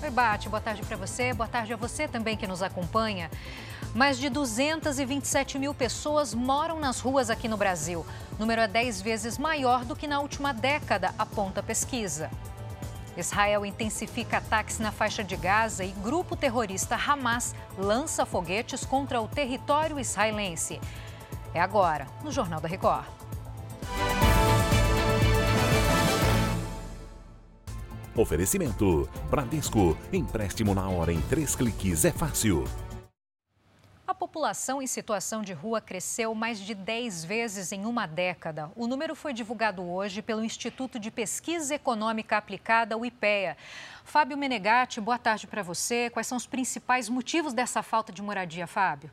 Oi, Bate, boa tarde para você, boa tarde a você também que nos acompanha. Mais de 227 mil pessoas moram nas ruas aqui no Brasil. O número é 10 vezes maior do que na última década, aponta a pesquisa. Israel intensifica ataques na faixa de Gaza e grupo terrorista Hamas lança foguetes contra o território israelense. É agora, no Jornal da Record. Oferecimento: Bradesco. Empréstimo na hora em três cliques é fácil. A população em situação de rua cresceu mais de 10 vezes em uma década. O número foi divulgado hoje pelo Instituto de Pesquisa Econômica Aplicada, o IPEA. Fábio Menegatti, boa tarde para você. Quais são os principais motivos dessa falta de moradia, Fábio?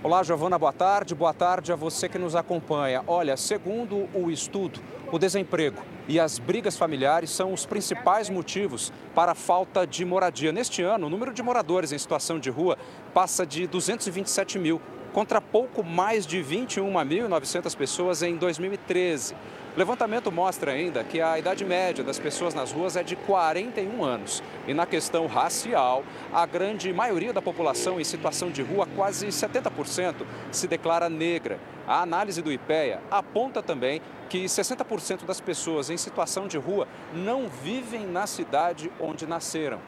Olá, Giovana, boa tarde. Boa tarde a você que nos acompanha. Olha, segundo o estudo, o desemprego e as brigas familiares são os principais motivos para a falta de moradia. Neste ano, o número de moradores em situação de rua passa de 227 mil, contra pouco mais de 21.900 pessoas em 2013. O levantamento mostra ainda que a idade média das pessoas nas ruas é de 41 anos. E na questão racial, a grande maioria da população em situação de rua, quase 70%, se declara negra. A análise do IPEA aponta também que 60% das pessoas em situação de rua não vivem na cidade onde nasceram.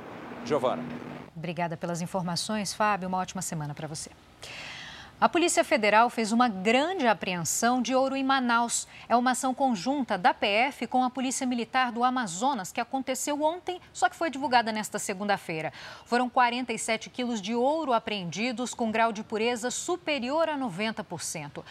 Giovana. Obrigada pelas informações, Fábio. Uma ótima semana para você. A Polícia Federal fez uma grande apreensão de ouro em Manaus. É uma ação conjunta da PF com a Polícia Militar do Amazonas, que aconteceu ontem, só que foi divulgada nesta segunda-feira. Foram 47 quilos de ouro apreendidos com grau de pureza superior a 90%.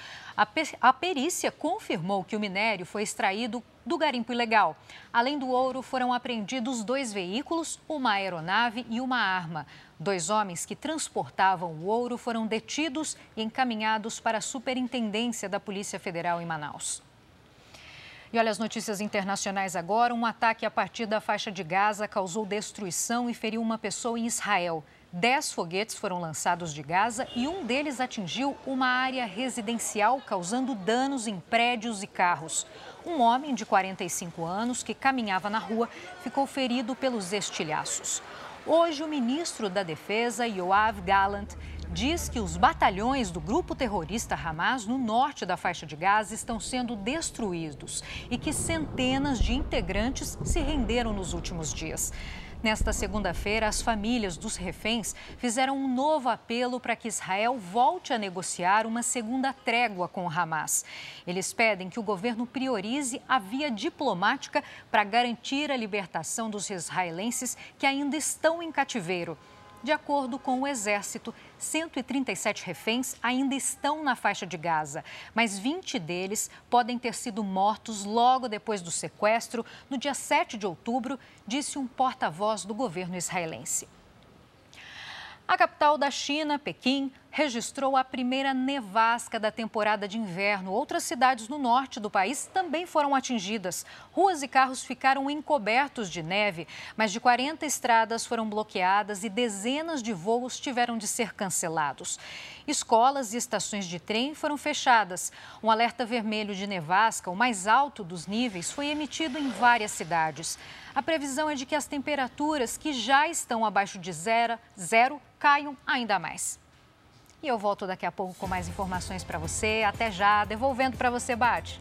A, perícia confirmou que o minério foi extraído do garimpo ilegal. Além do ouro, foram apreendidos dois veículos, uma aeronave e uma arma. Dois homens que transportavam o ouro foram detidos e encaminhados para a Superintendência da Polícia Federal em Manaus. E olha as notícias internacionais agora. Um ataque a partir da faixa de Gaza causou destruição e feriu uma pessoa em Israel. Dez foguetes foram lançados de Gaza e um deles atingiu uma área residencial, causando danos em prédios e carros. Um homem de 45 anos que caminhava na rua ficou ferido pelos estilhaços. Hoje, o ministro da Defesa, Yoav Gallant, diz que os batalhões do grupo terrorista Hamas no norte da faixa de Gaza estão sendo destruídos e que centenas de integrantes se renderam nos últimos dias. Nesta segunda-feira, as famílias dos reféns fizeram um novo apelo para que Israel volte a negociar uma segunda trégua com o Hamas. Eles pedem que o governo priorize a via diplomática para garantir a libertação dos israelenses que ainda estão em cativeiro. De acordo com o Exército, 137 reféns ainda estão na faixa de Gaza, mas 20 deles podem ter sido mortos logo depois do sequestro, no dia 7 de outubro, disse um porta-voz do governo israelense. A capital da China, Pequim, registrou a primeira nevasca da temporada de inverno. Outras cidades no norte do país também foram atingidas. Ruas e carros ficaram encobertos de neve, mais de 40 estradas foram bloqueadas e dezenas de voos tiveram de ser cancelados. Escolas e estações de trem foram fechadas. Um alerta vermelho de nevasca, o mais alto dos níveis, foi emitido em várias cidades. A previsão é de que as temperaturas que já estão abaixo de zero, zero caiam ainda mais. E eu volto daqui a pouco com mais informações para você. Até já, devolvendo para você, Bate.